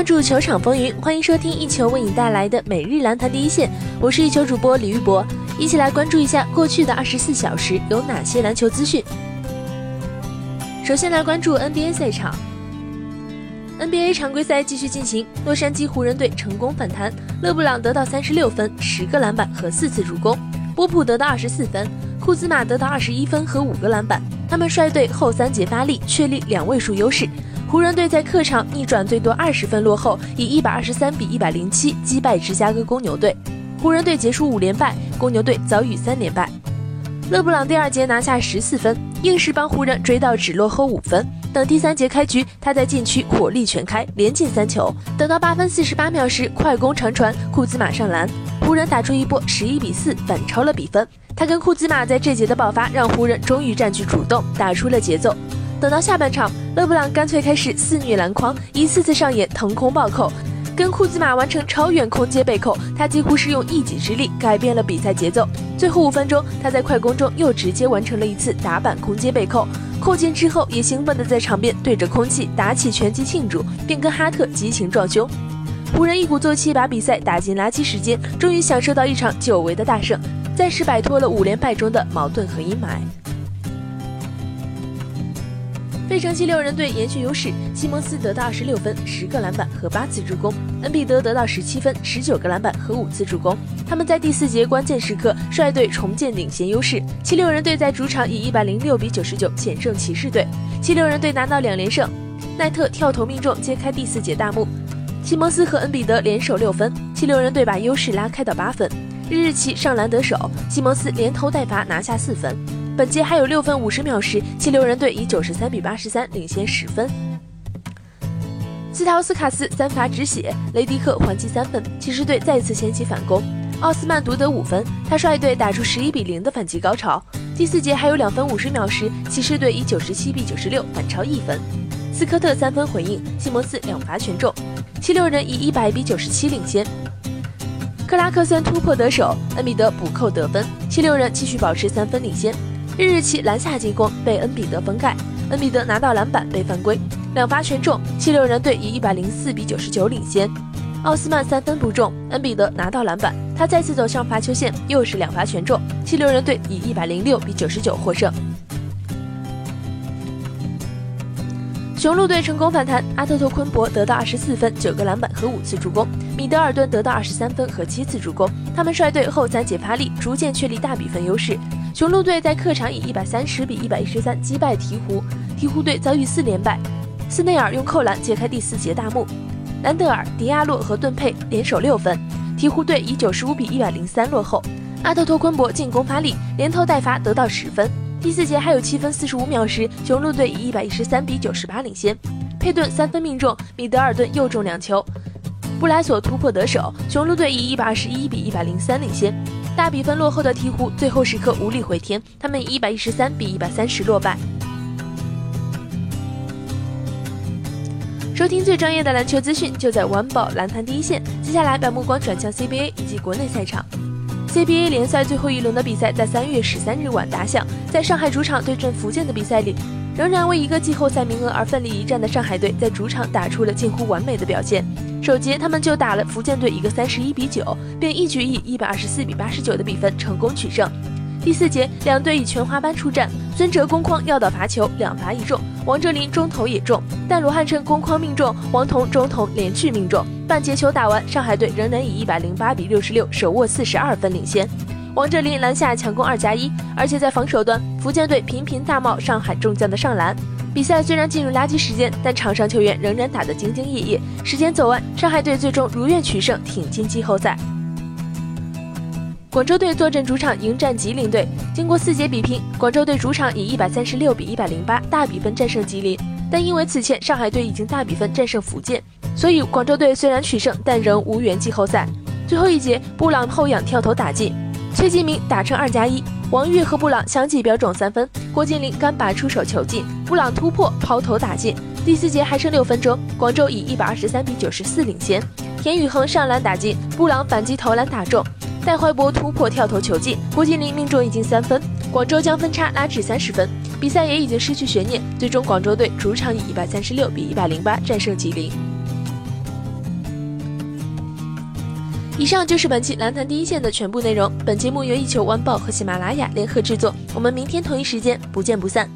关注球场风云，欢迎收听一球为你带来的每日篮坛第一线。我是一球主播李玉博，一起来关注一下过去的二十四小时有哪些篮球资讯。首先来关注 NBA 赛场，NBA 常规赛继续进行，洛杉矶湖人队成功反弹，勒布朗得到三十六分、十个篮板和四次助攻，波普得到二十四分，库兹马得到二十一分和五个篮板。他们率队后三节发力，确立两位数优势。湖人队在客场逆转最多二十分落后，以一百二十三比一百零七击败芝加哥公牛队。湖人队结束五连败，公牛队遭遇三连败。勒布朗第二节拿下十四分，硬是帮湖人追到只落后五分。等第三节开局，他在禁区火力全开，连进三球。等到八分四十八秒时，快攻长传，库兹马上篮，湖人打出一波十一比四反超了比分。他跟库兹马在这节的爆发，让湖人终于占据主动，打出了节奏。等到下半场，勒布朗干脆开始肆虐篮筐，一次次上演腾空暴扣，跟库兹马完成超远空接背扣，他几乎是用一己之力改变了比赛节奏。最后五分钟，他在快攻中又直接完成了一次打板空接背扣，扣进之后也兴奋地在场边对着空气打起拳击庆祝，并跟哈特激情撞胸。湖人一鼓作气把比赛打进垃圾时间，终于享受到一场久违的大胜，暂时摆脱了五连败中的矛盾和阴霾。费城七六人队延续优势，西蒙斯得到二十六分、十个篮板和八次助攻，恩比德得到十七分、十九个篮板和五次助攻。他们在第四节关键时刻率队重建领先优势。七六人队在主场以一百零六比九十九险胜骑士队，七六人队拿到两连胜。奈特跳投命中，揭开第四节大幕。西蒙斯和恩比德联手六分，七六人队把优势拉开到八分。日日奇上篮得手，西蒙斯连投带罚拿下四分。本节还有六分五十秒时，七六人队以九十三比八十三领先十分。斯陶斯卡斯三罚止血，雷迪克还击三分，骑士队再次掀起反攻。奥斯曼独得五分，他率队打出十一比零的反击高潮。第四节还有两分五十秒时，骑士队以九十七比九十六反超一分。斯科特三分回应，西蒙斯两罚全中，七六人以一百比九十七领先。克拉克森突破得手，恩比德补扣得分，七六人继续保持三分领先。日日奇篮下进攻被恩比德封盖，恩比德拿到篮板被犯规，两罚全中，七六人队以一百零四比九十九领先。奥斯曼三分不中，恩比德拿到篮板，他再次走上罚球线，又是两罚全中，七六人队以一百零六比九十九获胜。雄鹿队成功反弹，阿特托昆博得到二十四分、九个篮板和五次助攻，米德尔顿得到二十三分和七次助攻，他们率队后三节发力，逐渐确立大比分优势。雄鹿队在客场以一百三十比一百一十三击败鹈鹕，鹈鹕队遭遇四连败。斯内尔用扣篮揭开第四节大幕，兰德尔、迪亚洛和顿佩联手六分，鹈鹕队以九十五比一百零三落后。阿特托昆博进攻发力，连投带罚得到十分。第四节还有七分四十五秒时，雄鹿队以一百一十三比九十八领先。佩顿三分命中，米德尔顿又中两球，布莱索突破得手，雄鹿队以一百二十一比一百零三领先。大比分落后的鹈鹕最后时刻无力回天，他们以一百一十三比一百三十落败。收听最专业的篮球资讯，就在晚宝篮坛第一线。接下来把目光转向 CBA 以及国内赛场。CBA 联赛最后一轮的比赛在三月十三日晚打响，在上海主场对阵福建的比赛里，仍然为一个季后赛名额而奋力一战的上海队，在主场打出了近乎完美的表现。首节，他们就打了福建队一个三十一比九，并一举以一百二十四比八十九的比分成功取胜。第四节，两队以全华班出战，孙哲攻框要到罚球，两罚一中；王哲林中投也中，但罗汉琛攻框命中，王彤中投连续命中。半节球打完，上海队仍然以一百零八比六十六手握四十二分领先。王哲林篮下强攻二加一，而且在防守端，福建队频频大冒上海众将的上篮。比赛虽然进入垃圾时间，但场上球员仍然打得兢兢业业。时间走完，上海队最终如愿取胜，挺进季后赛。广州队坐镇主场迎战吉林队，经过四节比拼，广州队主场以一百三十六比一百零八大比分战胜吉林。但因为此前上海队已经大比分战胜福建，所以广州队虽然取胜，但仍无缘季后赛。最后一节，布朗后仰跳投打进，崔继明打成二加一。王玉和布朗相继飙中三分，郭敬明干拔出手球进，布朗突破抛投打进。第四节还剩六分钟，广州以一百二十三比九十四领先。田宇恒上篮打进，布朗反击投篮打中，戴怀博突破跳投球进，郭敬明命中已经三分，广州将分差拉至三十分。比赛也已经失去悬念，最终广州队主场以一百三十六比一百零八战胜吉林。以上就是本期篮坛第一线的全部内容。本节目由一球晚报和喜马拉雅联合制作。我们明天同一时间不见不散。